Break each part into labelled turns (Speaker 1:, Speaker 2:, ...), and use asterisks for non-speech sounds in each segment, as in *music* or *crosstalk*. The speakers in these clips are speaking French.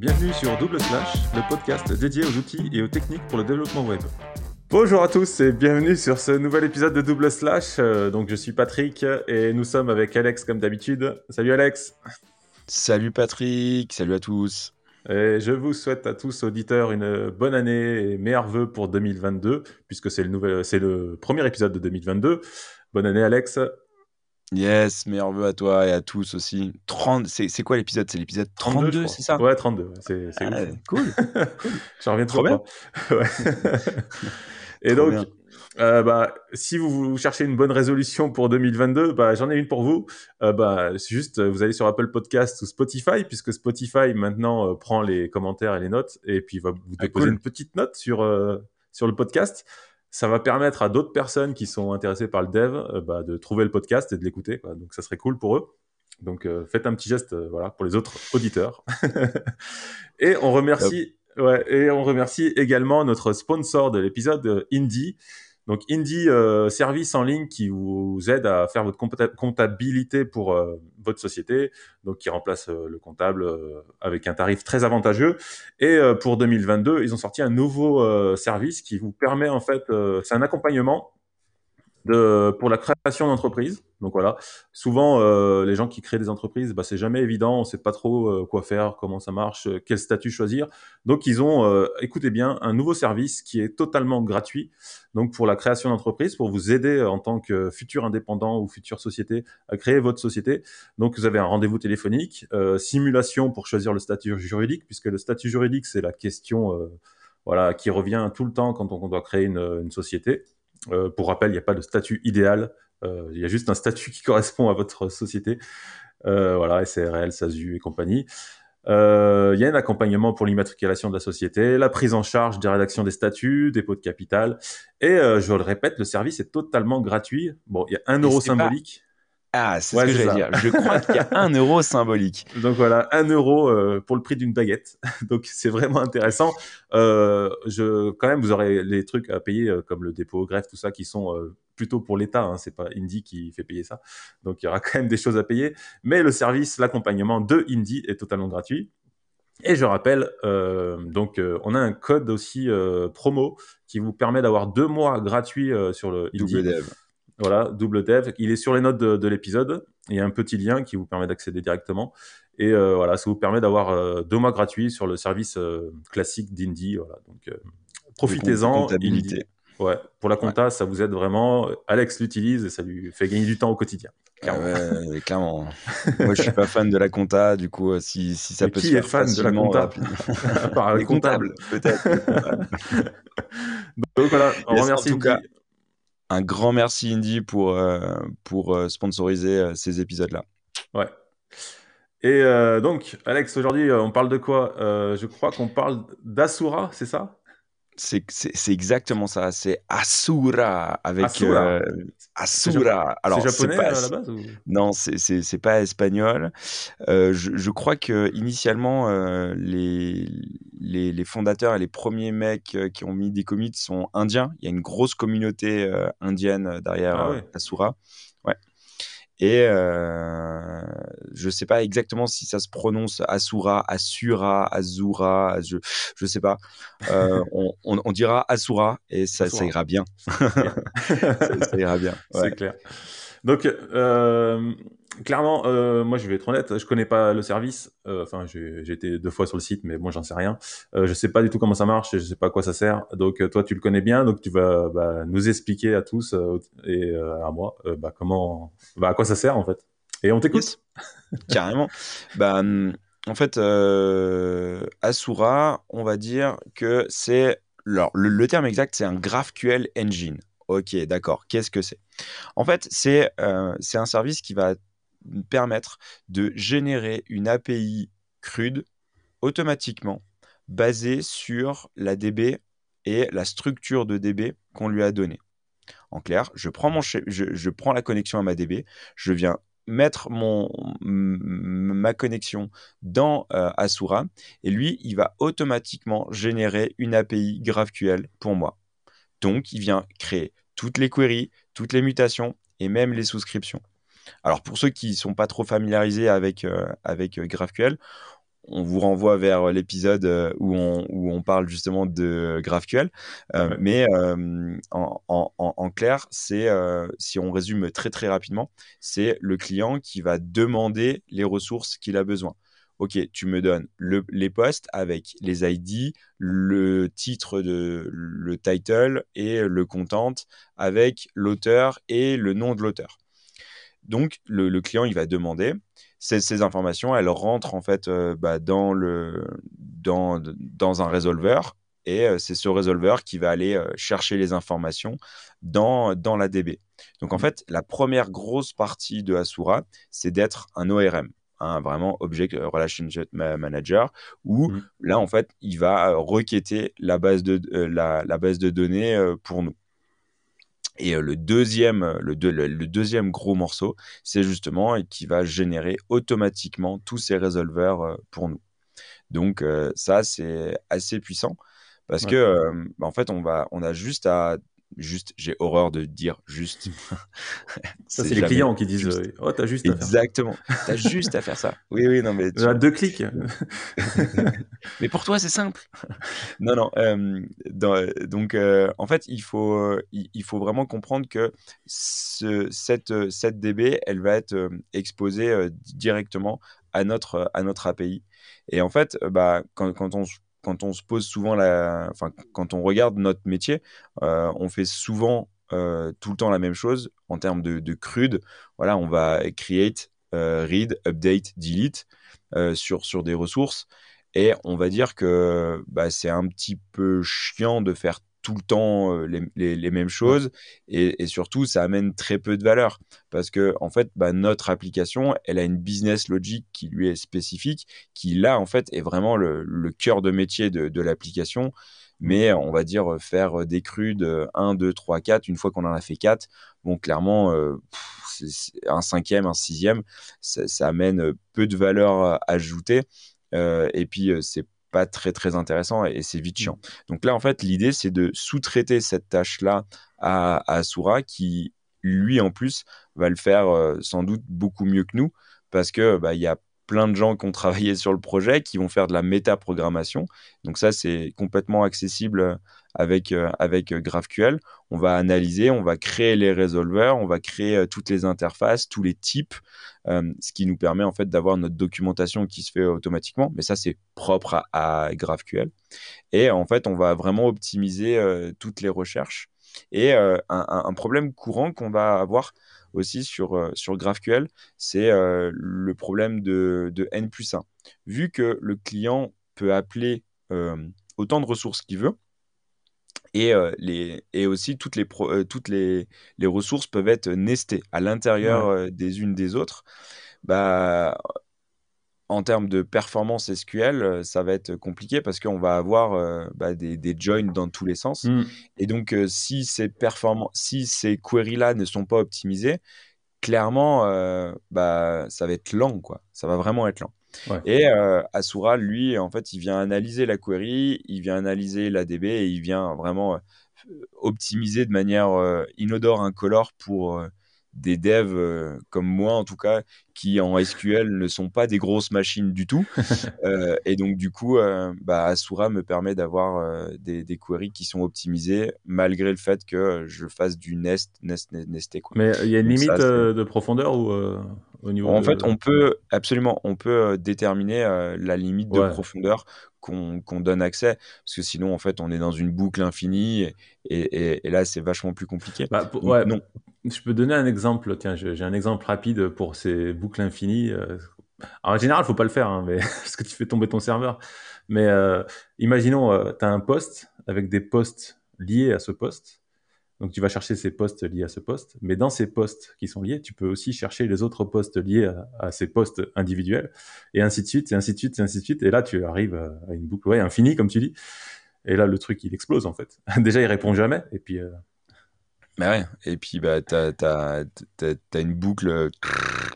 Speaker 1: Bienvenue sur Double Slash, le podcast dédié aux outils et aux techniques pour le développement web. Bonjour à tous et bienvenue sur ce nouvel épisode de Double Slash. Euh, donc je suis Patrick et nous sommes avec Alex comme d'habitude. Salut Alex.
Speaker 2: Salut Patrick, salut à tous.
Speaker 1: Et je vous souhaite à tous auditeurs une bonne année et meilleurs vœux pour 2022 puisque c'est le nouvel, c'est le premier épisode de 2022. Bonne année Alex.
Speaker 2: Yes, meilleurs vœux à toi et à tous aussi. 30, c'est quoi l'épisode? C'est l'épisode 32, c'est ça?
Speaker 1: Ouais, 32. C'est
Speaker 2: ah, cool. *laughs*
Speaker 1: J'en reviens trop *laughs* *laughs* bien. Ouais. et donc, euh, bah, si vous, cherchez une bonne résolution pour 2022, bah, j'en ai une pour vous. Euh, bah, c'est juste, vous allez sur Apple Podcast ou Spotify, puisque Spotify maintenant euh, prend les commentaires et les notes, et puis va vous ah, déposer une petite note sur, sur le podcast ça va permettre à d'autres personnes qui sont intéressées par le dev euh, bah, de trouver le podcast et de l'écouter. Donc ça serait cool pour eux. Donc euh, faites un petit geste euh, voilà, pour les autres auditeurs. *laughs* et on remercie, ouais, et on remercie également notre sponsor de l'épisode, Indie. Donc Indie, euh, service en ligne qui vous aide à faire votre comptabilité pour euh, votre société, donc qui remplace euh, le comptable avec un tarif très avantageux. Et pour 2022, ils ont sorti un nouveau service qui vous permet en fait, c'est un accompagnement de, pour la création d'entreprise. Donc voilà, souvent euh, les gens qui créent des entreprises, bah, c'est jamais évident, on sait pas trop euh, quoi faire, comment ça marche, euh, quel statut choisir. Donc ils ont, euh, écoutez bien, un nouveau service qui est totalement gratuit. Donc pour la création d'entreprise, pour vous aider en tant que futur indépendant ou future société à créer votre société. Donc vous avez un rendez-vous téléphonique, simulation pour choisir le statut juridique, puisque le statut juridique c'est la question, voilà, qui revient tout le temps quand on, doit créer une, une société. Euh, pour rappel, il n'y a pas de statut idéal. Euh, il y a juste un statut qui *laughs* correspond à votre société. Euh, voilà, SARL, SASU et compagnie. Il y a un accompagnement pour l'immatriculation de la société, la prise en charge des rédactions des statuts, dépôt de capital. Et je le répète, le service est totalement gratuit. Bon, il y a un euro symbolique.
Speaker 2: Ah, c'est ce que j'allais dire. Je crois qu'il y a un euro *laughs* symbolique.
Speaker 1: Donc voilà, un euro euh, pour le prix d'une baguette. *laughs* Donc c'est vraiment intéressant. Euh, je, quand même, vous aurez les trucs à payer euh, comme le dépôt, greffe, tout ça, qui sont euh, plutôt pour l'État. Hein, c'est pas Indie qui fait payer ça. Donc il y aura quand même des choses à payer. Mais le service, l'accompagnement de Indie est totalement gratuit. Et je rappelle, donc on a un code aussi promo qui vous permet d'avoir deux mois gratuits sur le
Speaker 2: Indie. dev.
Speaker 1: Voilà, double dev. Il est sur les notes de, l'épisode. Il y a un petit lien qui vous permet d'accéder directement. Et euh, voilà, ça vous permet d'avoir euh, deux mois gratuits sur le service euh, classique d'Indie. Voilà, donc profitez-en. Ouais, pour la compta, ça vous aide vraiment. Alex l'utilise et ça lui fait gagner du temps au quotidien.
Speaker 2: Clairement. ouais, clairement. *laughs* Moi, je suis pas fan de la compta, du coup, si, si ça peut
Speaker 1: qui se
Speaker 2: faire
Speaker 1: est fan de la compta *laughs*
Speaker 2: Par les comptables, peut-être.
Speaker 1: Donc voilà, on remercie
Speaker 2: un grand merci Indy pour, euh, euh, sponsoriser euh, ces épisodes-là.
Speaker 1: Ouais. Et donc, Alex, aujourd'hui, on parle de quoi? Je crois qu'on parle d'Asura, c'est ça?
Speaker 2: C'est exactement ça. C'est Asura avec
Speaker 1: Asura.
Speaker 2: Asura.
Speaker 1: Alors c'est japonais à la base ou...
Speaker 2: Non, c'est pas espagnol. je, je, crois que initialement les, les, les fondateurs et les premiers mecs qui ont mis des commits sont indiens. Il y a une grosse communauté indienne derrière ah Asura. Et euh, je sais pas exactement si ça se prononce Asura, Asura, Azura, je je sais pas. Euh, *laughs* on, on, on, dira Asura et *laughs* ça, ça ira bien. ça, ça, ira bien.
Speaker 1: Ouais. C'est clair. Donc, euh, clairement, euh, moi, je vais être honnête, je connais pas le service. Euh, enfin, j'ai été deux fois sur le site, mais moi, j'en sais rien. Euh, je sais pas du tout comment ça marche, je sais pas à quoi ça sert. Donc, toi, tu le connais bien, donc tu vas bah, nous expliquer à tous et à moi, bah, comment, bah, à quoi ça sert en fait. Et on t'écoute.
Speaker 2: Carrément. en fait, Asura, on va dire que c'est alors, le, le, terme exact, c'est un GraphQL engine. Ok, d'accord. Qu'est-ce que c'est? En fait, c'est euh, un service qui va permettre de générer une API crude automatiquement basée sur la DB et la structure de DB qu'on lui a donnée. En clair, je prends, mon je, prends la connexion à ma DB, je viens mettre mon, ma connexion dans euh, Asura et lui, il va automatiquement générer une API GraphQL pour moi. Donc, il vient créer toutes les queries, toutes les mutations et même les souscriptions. Alors pour ceux qui ne sont pas trop familiarisés avec, euh, avec euh, GraphQL, on vous renvoie vers l'épisode où on, où on parle justement de GraphQL. Mais en, en, en, clair, c'est, si on résume très très rapidement, c'est le client qui va demander les ressources qu'il a besoin. OK, tu me donnes les postes avec les ID, le titre de le title et le content avec l'auteur et le nom de l'auteur. Donc le, client il va demander ces, informations, elles rentrent en fait euh, bah, dans le dans, dans un résolveur et euh, c'est ce résolveur qui va aller euh, chercher les informations dans, dans la DB. Donc en mmh. fait, la première grosse partie de Asura, c'est d'être un ORM un vraiment Object Relationship Manager, où mmh. là, en fait, il va requêter la base de, la, base de données pour nous. Et le, deuxième, le, le, deuxième gros morceau, c'est justement qui va générer automatiquement tous ces résolveurs pour nous. Donc ça, c'est assez puissant parce que bah, en fait, on, va, on a juste à juste, j'ai horreur de dire juste.
Speaker 1: ça, *laughs* c'est les clients qui disent euh, Oh, t'as juste
Speaker 2: Exactement. à faire *laughs* T'as juste à faire ça. Oui, oui, non, mais.
Speaker 1: Tu... as deux clics. *laughs*
Speaker 2: mais pour toi, c'est simple. non, non. Euh, donc, euh, en fait, il faut, il, faut vraiment comprendre que ce, cette, cette DB, elle va être exposée directement à notre, à notre API. Et en fait, bah, quand, quand on quand on se pose souvent la, enfin, quand on regarde notre métier, euh, on fait souvent euh, tout le temps la même chose en termes de, de crude. Voilà, on va create, euh, read, update, delete sur, sur des ressources. Et on va dire que bah, c'est un petit peu chiant de faire tout le temps euh, les, mêmes choses. Et, surtout ça amène très peu de valeur. Parce que en fait bah, notre application elle a une business logic qui lui est spécifique qui là en fait est vraiment le, cœur de métier de, l'application. Mais on va dire faire des crudes 1, 2, 3, 4 une fois qu'on en a fait 4 bon clairement euh, un cinquième un sixième ça, ça, amène peu de valeur ajoutée. Euh, et puis c'est pas très très intéressant et, c'est vite mmh. chiant. Donc là, en fait, l'idée, c'est de sous-traiter cette tâche-là à, à Asura qui, lui, en plus, va le faire euh, sans doute beaucoup mieux que nous parce que bah, y a plein de gens qui ont travaillé sur le projet, qui vont faire de la méta-programmation. Donc ça, c'est complètement accessible avec, euh, avec GraphQL. On va analyser, on va créer les résolveurs, on va créer euh, toutes les interfaces, tous les types, euh, ce qui nous permet en fait d'avoir notre documentation qui se fait automatiquement. Mais ça, c'est propre à, GraphQL. Et en fait, on va vraiment optimiser toutes les recherches. Et un, problème courant qu'on va avoir, aussi sur, euh, sur GraphQL, c'est euh, le problème de, de, N plus 1. Vu que le client peut appeler euh, autant de ressources qu'il veut, et, les, et aussi toutes, les, toutes les, les, ressources peuvent être nestées à l'intérieur des unes des autres, bah, en termes de performance SQL, ça va être compliqué parce qu'on va avoir bah, des, des, joins dans tous les sens. Mm. Et donc, si ces si ces queries-là ne sont pas optimisées, clairement, bah, ça va être lent, quoi. Ça va vraiment être lent. Et Asura, lui, en fait, il vient analyser la query, il vient analyser la DB et il vient vraiment optimiser de manière inodore, incolore pour des devs euh, comme moi en tout cas qui en SQL ne sont pas des grosses machines du tout *laughs* euh, et donc du coup euh, bah, Asura me permet d'avoir des, des, queries qui sont optimisées malgré le fait que je fasse du nest nest, nesté quoi.
Speaker 1: mais il y a une limite de profondeur ou au niveau
Speaker 2: en fait on peut absolument on peut déterminer la limite de profondeur qu'on donne accès, parce que sinon, en fait, on est dans une boucle infinie, et, et, là, c'est vachement plus compliqué.
Speaker 1: Bah, ouais, non. Je peux donner un exemple, tiens, j'ai un exemple rapide pour ces boucles infinies. Euh. en général, faut pas le faire, hein, mais, *laughs* parce que tu fais tomber ton serveur. Mais euh, imaginons, euh, tu as un poste avec des postes liés à ce poste, donc tu vas chercher ces postes liés à ce poste, mais dans ces postes qui sont liés, tu peux aussi chercher les autres postes liés à, ces postes individuels, et ainsi de suite, et ainsi de suite, et ainsi de suite. Et là, tu arrives à une boucle ouais, infinie, comme tu dis. Et là, le truc, il explose en fait. *laughs* Déjà, il répond jamais, et puis.
Speaker 2: Bah ouais. Et puis, bah, t'as as, une boucle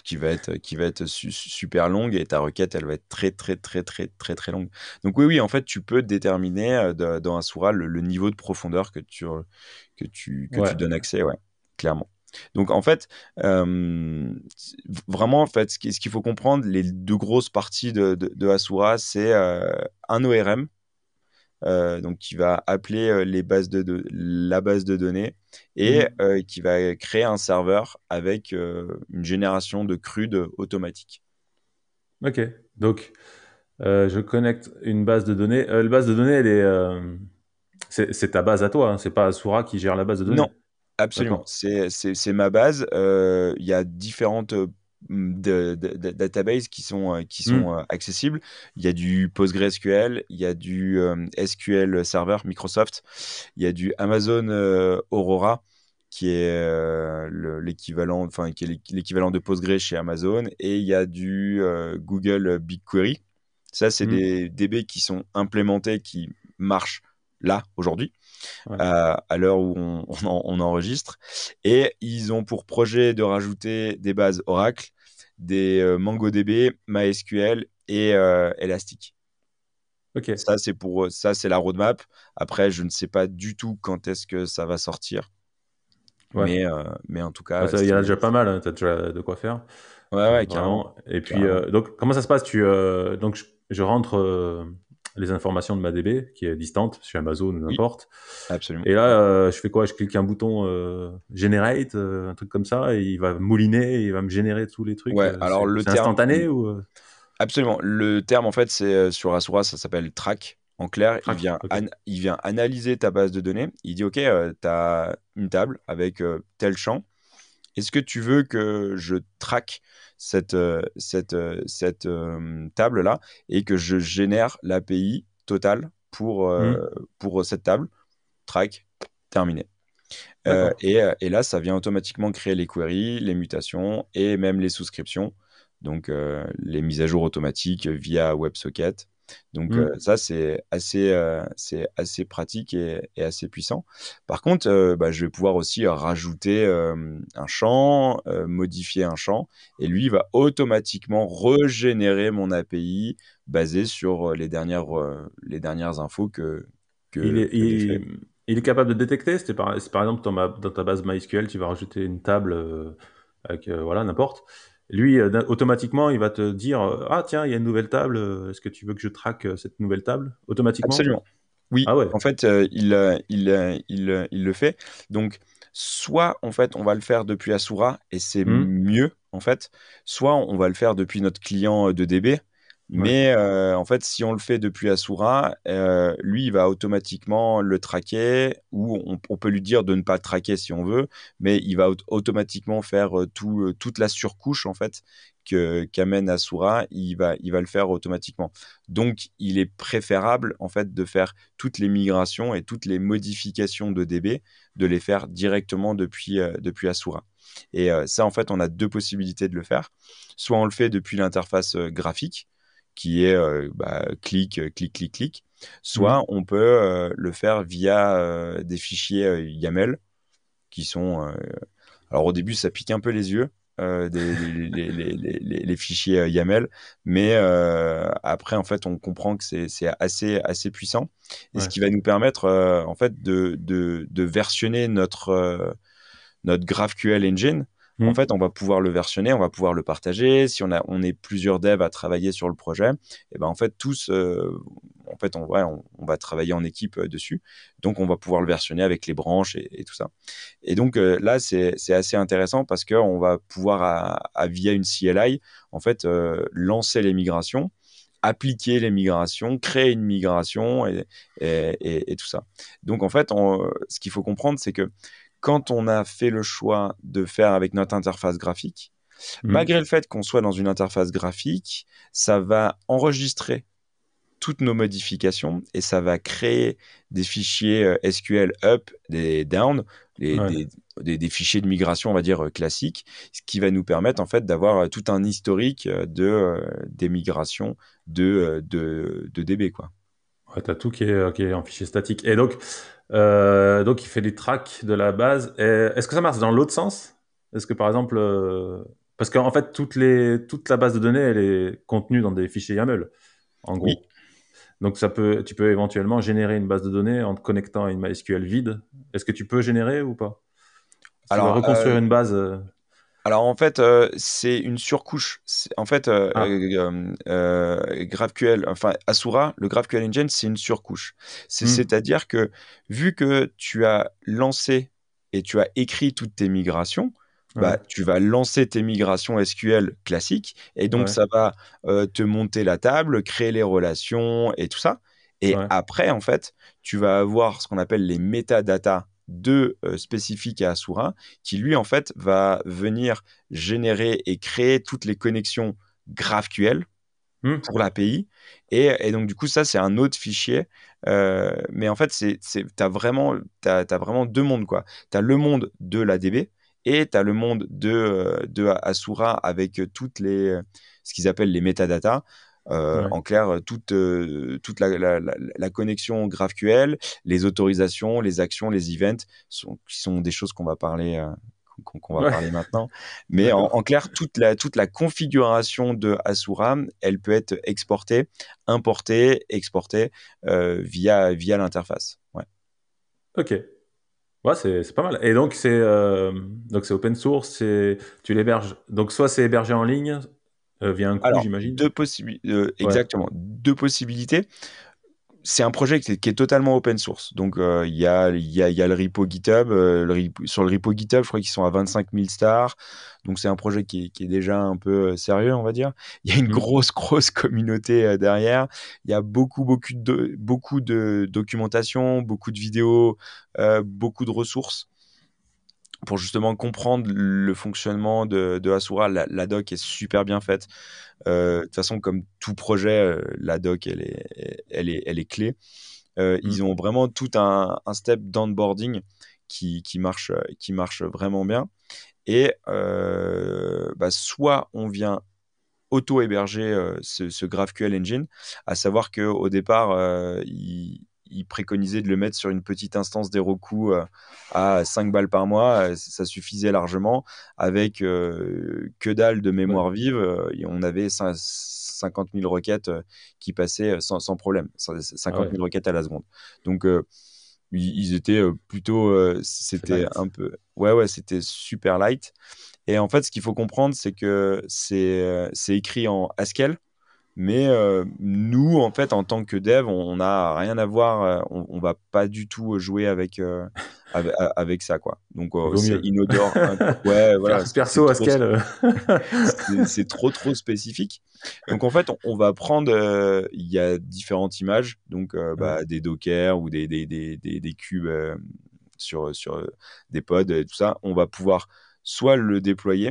Speaker 2: qui va être, qui va être super longue et ta requête, elle va être très, très, très, très, très, très longue. Donc, oui, oui, en fait, tu peux déterminer dans un le, le, niveau de profondeur que tu, que tu, que tu donnes accès, ouais, clairement. Donc en fait, vraiment, en fait, ce qu'il faut comprendre, les deux grosses parties de, de, Asura, c'est un ORM, donc qui va appeler les bases de, la base de données et mmh. qui va créer un serveur avec une génération de crude automatique.
Speaker 1: Ok, donc je connecte une base de données. la base de données, elle est, c'est ta base à toi, hein, c'est pas Asura qui gère la base de données.
Speaker 2: Non, Absolument, c'est ma base. Euh, il y a différentes euh, databases qui sont, euh, qui mmh. sont accessibles. Il y a du PostgreSQL, il y a du SQL Server Microsoft, il y a du Amazon Aurora qui est l'équivalent enfin qui est l'équivalent de Postgre chez Amazon et il y a du Google BigQuery. Ça c'est mmh. des DB qui sont implémentés qui marchent là aujourd'hui à l'heure où *laughs* on, enregistre. Et ils ont pour projet de rajouter des bases Oracle, des euh, MongoDB, MySQL et euh, Elastic. Ok. Ça, c'est pour ça, c'est la roadmap. Après, je ne sais pas du tout quand est-ce que ça va sortir. Mais, euh, mais en tout cas.
Speaker 1: Il y en a déjà pas mal, hein. tu as déjà de quoi faire.
Speaker 2: Ouais, ouais, carrément.
Speaker 1: Et puis, donc, comment ça se passe? Tu, Donc, je rentre les informations de ma DB qui est distante sur Amazon ou n'importe.
Speaker 2: absolument.
Speaker 1: Et là, euh, je fais quoi? Je clique un bouton euh, generate, euh, un truc comme ça, et il va mouliner, il va me générer tous les trucs.
Speaker 2: Ouais, alors le terme...
Speaker 1: instantané ou
Speaker 2: Absolument. Le terme, en fait, c'est sur Asura, ça s'appelle track. En clair, il, vient il vient analyser ta base de données. Il dit, OK, tu as une table avec tel champ. Est-ce que tu veux que je traque cette, euh, cette, euh, cette euh, table-là et que je génère l'API totale pour, mmh. pour cette table. Track, terminé. et, et, là, ça vient automatiquement créer les queries, les mutations et même les souscriptions. Donc, les mises à jour automatiques via WebSocket. Donc mmh. euh, ça, c'est assez, euh, c'est assez pratique et, assez puissant. Par contre, euh, bah, je vais pouvoir aussi rajouter un champ, modifier un champ, et lui, il va automatiquement régénérer mon API basé sur les dernières, les dernières infos que, que,
Speaker 1: il, est, il, est capable de détecter. C'est par, par, exemple dans, ma, dans, ta base MySQL, tu vas rajouter une table avec voilà n'importe lui, euh, automatiquement, il va te dire euh, Ah, tiens, il y a une nouvelle table, euh, est-ce que tu veux que je traque cette nouvelle table? Automatiquement?
Speaker 2: Absolument. Oui, ah ouais. en fait, il, il, il, il, le fait. Donc, soit, en fait, on va le faire depuis Asura et c'est mmh. mieux, en fait, soit on va le faire depuis notre client de DB mais euh, en fait, si on le fait depuis Asura, euh, lui, il va automatiquement le traquer, ou on, peut lui dire de ne pas le traquer si on veut, mais il va automatiquement faire euh, tout, toute la surcouche en fait qu'amène Asura, il va, il va le faire automatiquement. Donc, il est préférable en fait de faire toutes les migrations et toutes les modifications de DB, de les faire directement depuis, depuis Asura. Et ça, en fait, on a deux possibilités de le faire. Soit on le fait depuis l'interface graphique, qui est euh, bah, clic, euh, clic, clic, clic. Soit mmh. on peut euh, le faire via des fichiers YAML qui sont. alors au début, ça pique un peu les yeux. des, les, les, les, fichiers YAML, mais après en fait on comprend que c'est assez assez puissant et ce qui va nous permettre en fait de, de, de versionner notre notre GraphQL engine en mmh. fait, on va pouvoir le versionner, on va pouvoir le partager. Si on, a, on est plusieurs devs à travailler sur le projet, et eh ben en fait, tous, euh, en fait, on, on, va travailler en équipe euh, dessus. Donc, on va pouvoir le versionner avec les branches et, tout ça. Et donc, euh, là, c'est assez intéressant parce qu'on va pouvoir, à, via une CLI, en fait, lancer les migrations appliquer les migrations, créer une migration et, et, et tout ça. Donc en fait, ce qu'il faut comprendre, c'est que quand on a fait le choix de faire avec notre interface graphique, mmh. malgré le fait qu'on soit dans une interface graphique, ça va enregistrer toutes nos modifications et ça va créer des fichiers euh, SQL up, des down, des, fichiers de migration, on va dire, euh, classiques, ce qui va nous permettre en fait d'avoir euh, tout un historique de, des migrations de, de, DB. Quoi.
Speaker 1: Ouais, tu as tout qui est, qui est, en fichier statique. Et donc, euh, donc, il fait des tracks de la base. Est-ce que ça marche dans l'autre sens? Est-ce que par exemple, euh, parce qu'en fait, toutes les, toute la base de données, elle est contenue dans des fichiers YAML, en gros. Donc, ça peut, tu peux éventuellement générer une base de données en te connectant à une MySQL vide. Est-ce que tu peux générer ou pas? Alors, reconstruire une base.
Speaker 2: Alors en fait, euh, c'est une surcouche. En fait, euh, ah. euh, GraphQL, enfin Asura, le GraphQL Engine, c'est une surcouche. Hmm. C'est-à-dire que vu que tu as lancé et tu as écrit toutes tes migrations, bah, tu vas lancer tes migrations SQL classiques et donc ça va te monter la table, créer les relations et tout ça. Et après, en fait, tu vas avoir ce qu'on appelle les métadatas de euh, spécifique à Asura, qui lui, en fait, va venir générer et créer toutes les connexions GraphQL hmm. pour l'API. Et, et, donc, du coup, ça, c'est un autre fichier. Euh, mais en fait, tu as, vraiment, as, vraiment deux mondes. Tu as le monde de l'ADB et tu as le monde de, euh, de Asura avec toutes les, ce qu'ils appellent les métadatas. Euh, en clair, toute, euh, toute la, connexion GraphQL, les autorisations, les actions, les events, sont, qui sont des choses qu'on va parler. Euh, qu'on va parler maintenant. Mais en, clair, toute la, toute la configuration de Asura, elle peut être exportée, importée, exportée via, via l'interface. Ouais.
Speaker 1: Ok. Ouais, c'est pas mal. Et donc, c'est c'est open source, tu l'héberges. Donc, soit c'est hébergé en ligne, euh, via un coût, j'imagine
Speaker 2: Deux possibilités. Euh, exactement. Deux possibilités. C'est un projet qui est, totalement open source. Donc, euh, il y, a, y, a, y, a, le repo GitHub. sur le repo GitHub, je crois qu'ils sont à 25 000 stars. Donc, c'est un projet qui, qui, est déjà un peu sérieux, on va dire. Il y a une mmh. grosse, grosse communauté derrière. Il y a beaucoup, beaucoup de, beaucoup de documentation, beaucoup de vidéos, beaucoup de ressources pour justement comprendre le fonctionnement de, de Asura. La, doc est super bien faite. Euh, de toute façon, comme tout projet, euh, la doc, elle est, elle est, elle est clé. Euh, ils mmh. ont vraiment tout un, un step d'onboarding qui, qui, marche, qui marche vraiment bien. Et bah, soit on vient auto-héberger ce, ce, GraphQL Engine, à savoir qu'au départ, il, il préconisait de le mettre sur une petite instance des Roku euh, à 5 balles par mois. Euh, ça suffisait largement. Avec euh, que dalle de mémoire vive, on avait 50 000 requêtes qui passaient sans, problème. 50 000 requêtes à la seconde. Donc, ils étaient plutôt. c'était un peu. Ouais, ouais, c'était super light. Et en fait, ce qu'il faut comprendre, c'est que c'est écrit en Haskell. Mais euh, nous, en fait, en tant que dev, on n'a rien à voir. Euh, on, on, va pas du tout jouer avec euh, *laughs* avec, ça, quoi. Donc c'est inodore. *laughs*
Speaker 1: ouais, voilà. Perso, Haskell.
Speaker 2: c'est trop trop spécifique. Donc en fait, on, va prendre. Il y a différentes images, donc bah, des Docker ou des des, des, des, des cubes sur sur des pods et tout ça. On va pouvoir soit le déployer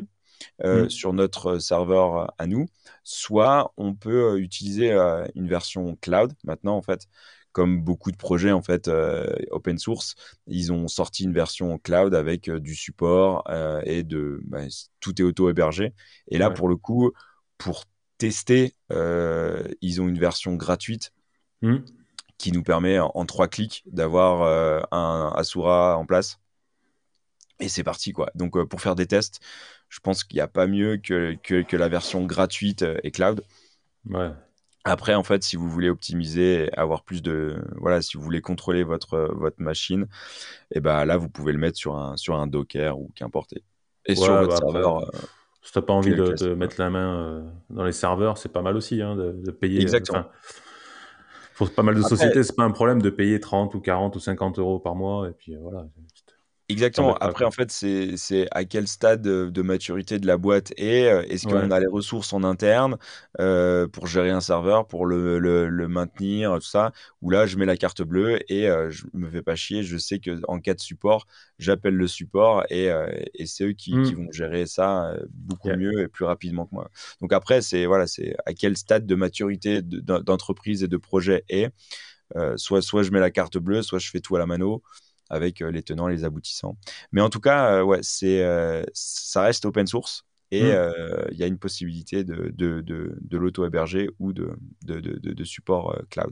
Speaker 2: euh, mmh. sur notre serveur euh, à nous, soit on peut euh, utiliser une version cloud maintenant en fait comme beaucoup de projets en fait open source, ils ont sorti une version cloud avec du support et de bah, tout est auto hébergé. Et là pour le coup, pour tester, ils ont une version gratuite mmh. qui nous permet en, trois clics d'avoir un Asura en place. Et c'est parti quoi. Donc pour faire des tests, je pense qu'il n'y a pas mieux que, que, la version gratuite euh, et cloud. Après, en fait, si vous voulez optimiser, avoir plus de, voilà, si vous voulez contrôler votre votre machine, et eh ben là, vous pouvez le mettre sur un sur un Docker ou qu'importe. Et sur votre bah, serveur.
Speaker 1: Euh, si tu n'as pas envie de, mettre la main euh, dans les serveurs, c'est pas mal aussi hein, de, payer.
Speaker 2: Exactement.
Speaker 1: pour pas mal de sociétés, c'est pas un problème de payer 30 ou 40 ou 50 euros par mois. Et puis voilà,
Speaker 2: Exactement. Après, en fait, c'est à quel stade de, maturité de la boîte est. Euh, est-ce qu'on a les ressources en interne euh, pour gérer un serveur, pour le, le, maintenir, tout ça? Ou là, je mets la carte bleue et euh, je me fais pas chier. Je sais qu'en cas de support, j'appelle le support et, et c'est eux qui, qui, mmh. vont gérer ça beaucoup mieux et plus rapidement que moi. Donc après, c'est voilà, c'est à quel stade de maturité d'entreprise et de projet est. soit, soit je mets la carte bleue, soit je fais tout à la mano avec euh, les tenants et les aboutissants. Mais en tout cas, euh, ouais, c'est, euh, ça reste open source et mmh. il y a une possibilité de, de, de, l'auto-héberger ou de, de, support cloud.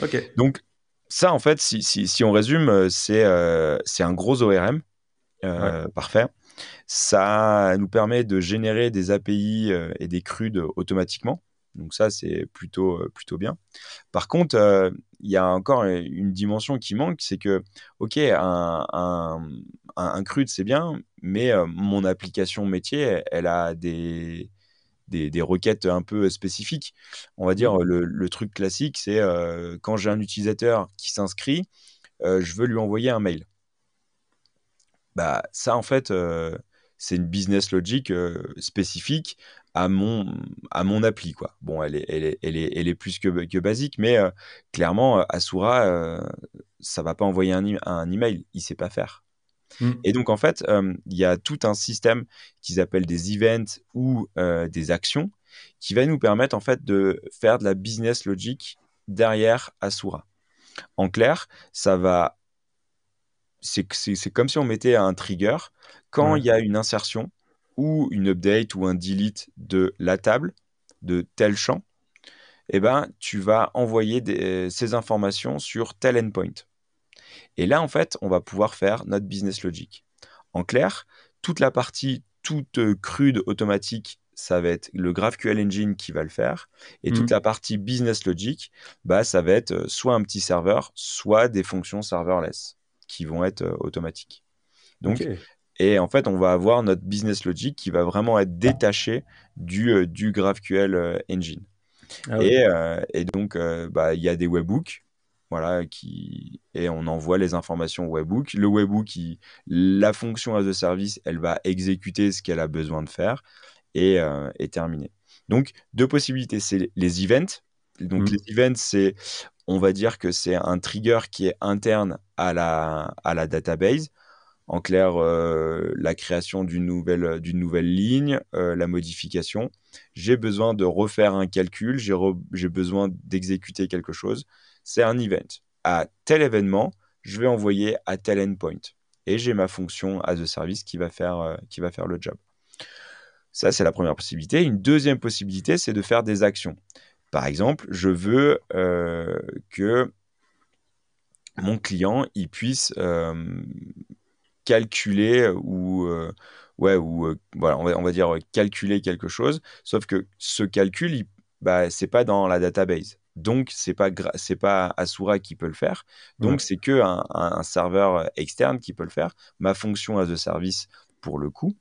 Speaker 1: Ok.
Speaker 2: Donc, ça, en fait, si, si, si on résume, c'est c'est un gros ORM. Parfait. Ça nous permet de générer des API et des CRUD automatiquement. Donc ça, c'est plutôt, plutôt bien. Par contre, il y a encore une dimension qui manque, c'est que, OK, un, un, un, CRUD, c'est bien, mais mon application métier, elle a des, des, requêtes un peu spécifiques. On va dire, mmh. le, truc classique, c'est quand j'ai un utilisateur qui s'inscrit, je veux lui envoyer un mail. Bah, ça, en fait, c'est une business logic spécifique à mon, à mon appli. Quoi. Bon, elle est, elle est, elle est, elle est plus que, que basique, mais clairement, Asura, ça va pas envoyer un, un email, il sait pas faire. Mmh. Et donc, en fait, il y a tout un système qu'ils appellent des events ou des actions qui va nous permettre, en fait, de faire de la business logic derrière Asura. En clair, ça va. C'est comme si on mettait un trigger quand il y a une insertion ou une update ou un delete de la table de tel champ. Eh ben, tu vas envoyer ces informations sur tel endpoint. Et là, en fait, on va pouvoir faire notre business logic. En clair, toute la partie toute euh, crude automatique, ça va être le GraphQL Engine qui va le faire. Et toute mmh. la partie business logic, bah, ça va être euh, soit un petit serveur, soit des fonctions serverless qui vont être euh, automatiques. Donc, Et en fait, on va avoir notre business logic qui va vraiment être détaché du, du GraphQL Engine. Ah et, et, donc, bah, il y a des webhooks voilà, qui et on envoie les informations au webhook. Le webhook, la fonction as a service, elle va exécuter ce qu'elle a besoin de faire et, euh, terminer. Donc deux possibilités, c'est les events. Donc mmh. les events, c'est on va dire que c'est un trigger qui est interne à la, à la database. En clair, euh, la création d'une nouvelle, nouvelle ligne, euh, la modification. J'ai besoin de refaire un calcul, j'ai besoin d'exécuter quelque chose c'est un event. À tel événement, je vais envoyer à tel endpoint. Et j'ai ma fonction as a service qui va faire, euh, le job. Ça, c'est la première possibilité. Une deuxième possibilité, c'est de faire des actions. Par exemple, je veux euh, que mon client il puisse euh, calculer ou ouais ou voilà on va, on va, dire calculer quelque chose. Sauf que ce calcul, il, bah, c'est pas dans la database. Donc, c'est pas c'est pas Asura qui peut le faire. Donc, c'est que un, serveur euh, externe qui peut le faire. Ma fonction as a service pour le coup.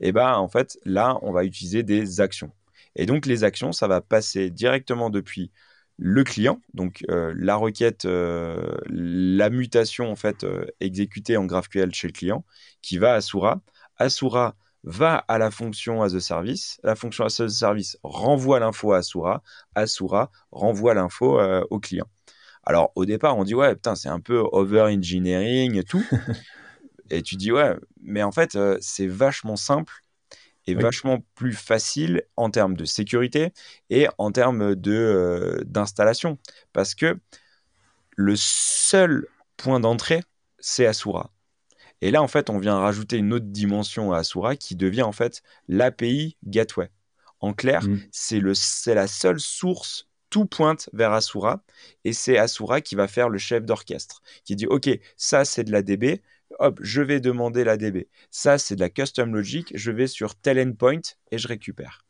Speaker 2: Et ben, en fait, là, on va utiliser des actions. Et donc, les actions, ça va passer directement depuis le client, donc euh, la requête, euh, la mutation en fait exécutée en GraphQL chez le client, qui va à Asura. Asura va à la fonction as a service. La fonction as a service renvoie l'info à Asura. Asura renvoie l'info euh, au client. Alors au départ, on dit ouais, putain, c'est un peu over-engineering et tout. *laughs* et tu dis ouais, mais en fait, euh, c'est vachement simple et vachement plus facile en termes de sécurité et en termes de euh, d'installation. Parce que le seul point d'entrée, c'est Asura. Et là, en fait, on vient rajouter une autre dimension à Asura qui devient en fait l'API Gateway. En clair, mm. c'est la seule source tout pointe vers Asura et c'est Asura qui va faire le chef d'orchestre qui dit OK, ça c'est de la DB, hop, je vais demander la DB. Ça c'est de la custom logic, je vais sur tel endpoint et je récupère.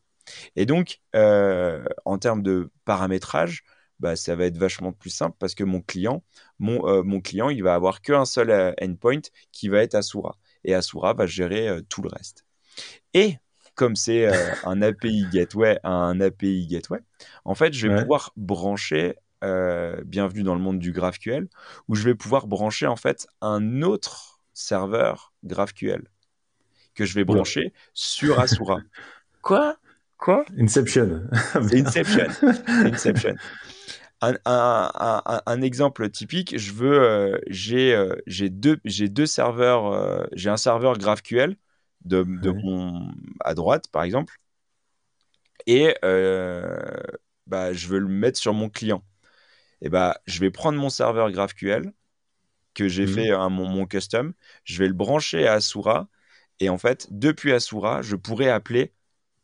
Speaker 2: Et donc, euh, en termes de paramétrage, bah, ça va être vachement plus simple parce que mon client, mon, euh, mon client, il va avoir qu'un seul euh, endpoint qui va être Asura. Et Asura va gérer euh, tout le reste. Et comme c'est *laughs* un API gateway un API gateway, en fait, je vais pouvoir brancher, bienvenue dans le monde du GraphQL, où je vais pouvoir brancher en fait un autre serveur GraphQL que je vais brancher sur Asura. *laughs*
Speaker 1: Quoi? Quoi? *laughs* Inception.
Speaker 2: Inception. Inception un, exemple typique, je veux, euh, euh, j'ai deux, deux serveurs, euh, j'ai un serveur GraphQL de, de mon, à droite, par exemple, et bah, je veux le mettre sur mon client. Et bah, je vais prendre mon serveur GraphQL que j'ai mmh. fait mon, mon, custom, je vais le brancher à Asura, et en fait, depuis Asura, je pourrais appeler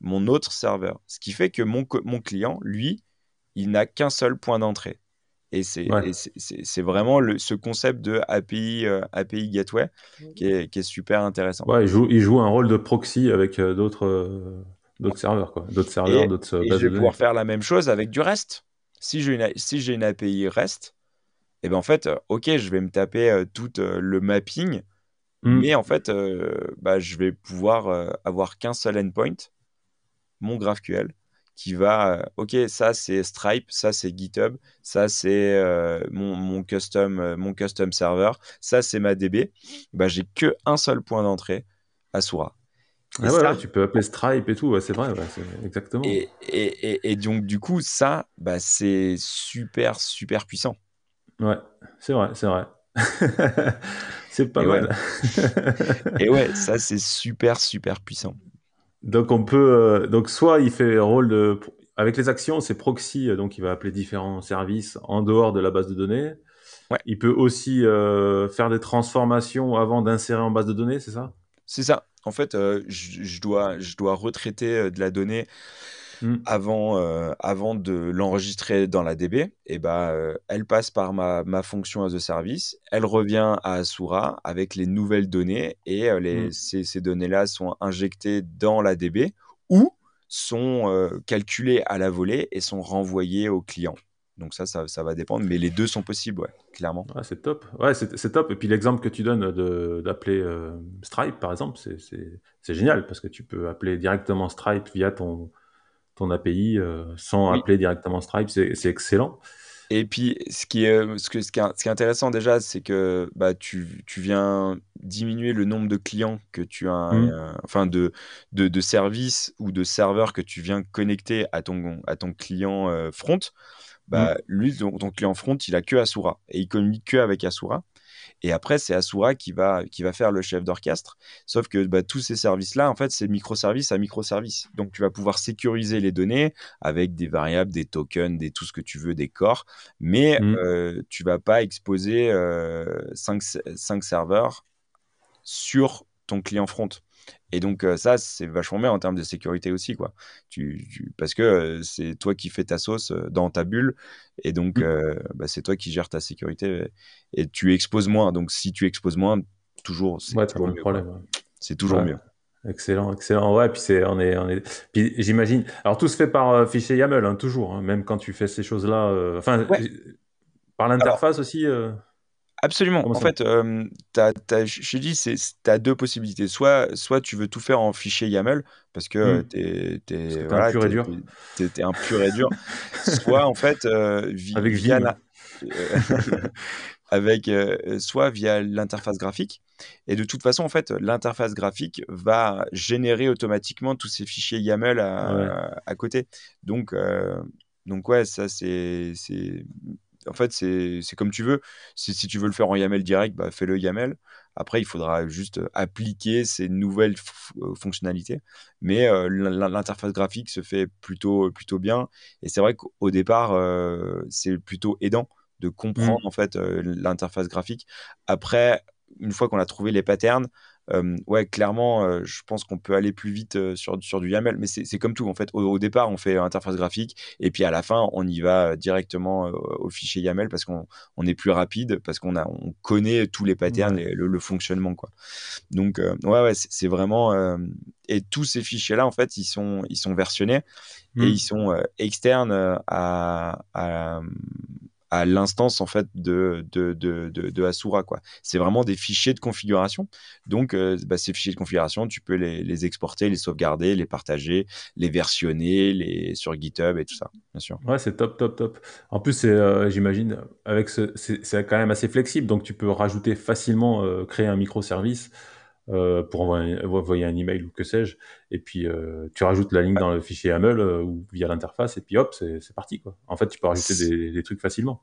Speaker 2: mon autre serveur. Ce qui fait que mon, mon client, lui, il n'a qu'un seul point d'entrée. Et c'est vraiment le, ce concept de API, euh, API Gateway qui est, qui est, super intéressant.
Speaker 1: Ouais, il, joue, il joue un rôle de proxy avec euh, d'autres d'autres serveurs, quoi. D'autres serveurs, d'autres
Speaker 2: bases je vais pouvoir faire la même chose avec du REST. Si j'ai une, si j'ai une API REST, et ben en fait, ok, je vais me taper tout le mapping, mmh. mais en fait, bah, je vais pouvoir avoir qu'un seul endpoint, mon GraphQL, qui va, ok, ça c'est Stripe, ça c'est GitHub, ça c'est mon, mon, custom, mon custom server, ça c'est ma DB. Bah, j'ai que un seul point d'entrée, Asura.
Speaker 1: Ah tu peux appeler Stripe et tout, c'est vrai, exactement.
Speaker 2: Et, et, et, donc, du coup, ça, bah, c'est super, super puissant.
Speaker 1: Ouais, c'est vrai, c'est vrai. *laughs* c'est pas mal.
Speaker 2: et ouais, *laughs* ça, c'est super, super puissant.
Speaker 1: Donc, on peut. Euh, donc, soit il fait rôle de. Avec les actions, c'est proxy, euh, donc il va appeler différents services en dehors de la base de données. Ouais. Il peut aussi euh, faire des transformations avant d'insérer en base de données, c'est ça?
Speaker 2: C'est ça. En fait, je, dois, je dois retraiter de la donnée mmh. avant, avant de l'enregistrer dans la DB. Et bah, elle passe par ma, ma, fonction as a service. Elle revient à Asura avec les nouvelles données et les, mmh. ces, ces données-là sont injectées dans la DB ou sont calculées à la volée et sont renvoyées au client. Donc ça, ça, va dépendre, mais les deux sont possibles, ouais, clairement.
Speaker 1: c'est top. Ouais, c'est top. Et puis l'exemple que tu donnes d'appeler euh, Stripe, par exemple, c'est génial parce que tu peux appeler directement Stripe via ton, ton API euh, sans appeler directement Stripe. C'est excellent.
Speaker 2: Et puis, ce qui est, ce que, ce qui est, intéressant déjà, c'est que bah, tu, tu, viens diminuer le nombre de clients que tu as, mmh. euh, enfin de, de, de, services ou de serveurs que tu viens connecter à ton, à ton client front bah, mmh. lui, ton, client front, il a que Asura et il communique que avec Asura. Et après, c'est Asura qui va, qui va faire le chef d'orchestre. Sauf que bah, tous ces services-là, en fait, c'est microservice à microservice. Donc, tu vas pouvoir sécuriser les données avec des variables, des tokens, des, tout ce que tu veux, des corps. Mais mmh. euh, tu vas pas exposer euh, 5, 5 serveurs sur ton client front. Et donc, euh, ça, c'est vachement bien en termes de sécurité aussi, quoi. Tu, parce que euh, c'est toi qui fais ta sauce euh, dans ta bulle, et donc, mmh. bah, c'est toi qui gères ta sécurité, et tu exposes moins. Donc, si tu exposes moins, toujours, c'est toujours mieux. Problème, C'est toujours mieux.
Speaker 1: Excellent, excellent. Ouais, puis c'est, on est, on est. Puis j'imagine. Alors tout se fait par fichier YAML, hein, toujours. Hein, même quand tu fais ces choses-là. Enfin, par l'interface aussi.
Speaker 2: Absolument. en fait, euh, je dit, tu as deux possibilités. Soit, soit tu veux tout faire en fichier YAML, parce que tu es,
Speaker 1: un pur et dur.
Speaker 2: un pur et dur. soit, en fait, euh,
Speaker 1: avec via *laughs*
Speaker 2: avec euh, soit via l'interface graphique. Et de toute façon, en fait, l'interface graphique va générer automatiquement tous ces fichiers YAML à, à côté. Donc, donc ouais, ça c'est en fait, c'est comme tu veux. Si, si, tu veux le faire en YAML direct, bah, fais-le YAML. Après, il faudra juste euh, appliquer ces nouvelles euh, fonctionnalités. Mais euh, l'interface graphique se fait plutôt, plutôt bien. Et c'est vrai qu'au départ, c'est plutôt aidant de comprendre mmh. en fait l'interface graphique. Après, une fois qu'on a trouvé les patterns, ouais, clairement, je pense qu'on peut aller plus vite sur, sur du YAML, mais c'est comme tout. En fait, au, départ, on fait interface graphique, et puis à la fin, on y va directement au fichier YAML parce qu'on on est plus rapide, parce qu'on on connaît tous les patterns, et le, fonctionnement, quoi. Donc, ouais, ouais, c'est vraiment. et tous ces fichiers-là, en fait, ils sont, ils sont versionnés et mmh. ils sont externes à, à à l'instance en fait de, de, de, de, Asura. Quoi. C'est vraiment des fichiers de configuration. Donc, euh, bah, ces fichiers de configuration, tu peux les, les, exporter, les sauvegarder, les partager, les versionner les, sur GitHub et tout ça, bien sûr.
Speaker 1: Ouais, c'est top, top, top. En plus, euh, j'imagine, avec ce, c'est quand même assez flexible. Donc, tu peux rajouter facilement, euh, créer un microservice. Pour envoyer, envoyer, un email ou que sais-je, et puis tu rajoutes la ligne dans le fichier YAML ou via l'interface, et puis hop, c'est parti. Quoi. En fait, tu peux rajouter des, des trucs facilement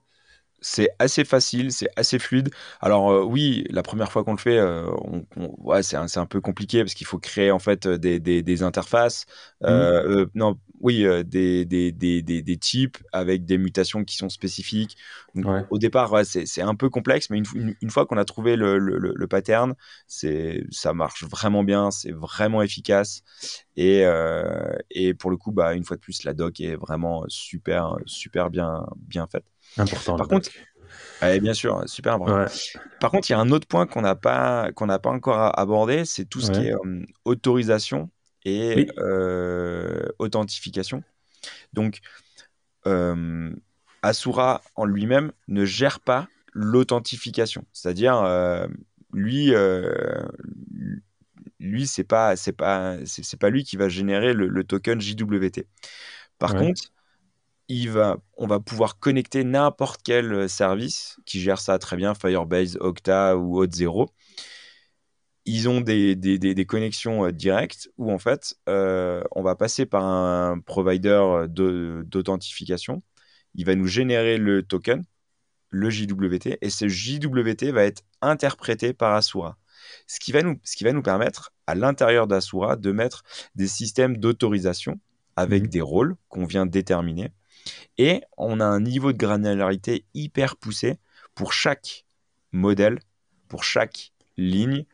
Speaker 2: c'est assez facile, c'est assez fluide. Alors euh, oui, la première fois qu'on le fait, euh, ouais, c'est un, un, peu compliqué parce qu'il faut créer en fait des, des, des interfaces. Mmh. Euh, non, oui, des, des, des, types avec des mutations qui sont spécifiques. Au départ, ouais, c'est un peu complexe, mais une, une, fois qu'on a trouvé le, le, le pattern, ça marche vraiment bien, c'est vraiment efficace. Et, et pour le coup, bah, une fois de plus, la doc est vraiment super, super bien, bien faite.
Speaker 1: Important.
Speaker 2: Par contre, bien sûr, super. Par contre, il y a un autre point qu'on n'a pas, qu'on n'a pas encore abordé, c'est tout ce qui est autorisation et authentification. Donc, Asura en lui-même ne gère pas l'authentification. C'est-à-dire, lui, lui c'est pas, c'est pas, c'est pas lui qui va générer le, token JWT. Par contre, il va, on va pouvoir connecter n'importe quel service qui gère ça très bien, Firebase, Okta ou Auth0. Ils ont des, des, des, connexions directes où en fait, on va passer par un provider d'authentification il va nous générer le token, le JWT, et ce JWT va être interprété par Asura. Ce qui va nous, ce qui va nous permettre, à l'intérieur d'Asura, de mettre des systèmes d'autorisation avec mhm. des rôles qu'on vient déterminer. Et on a un niveau de granularité hyper poussé pour chaque modèle, pour chaque ligne,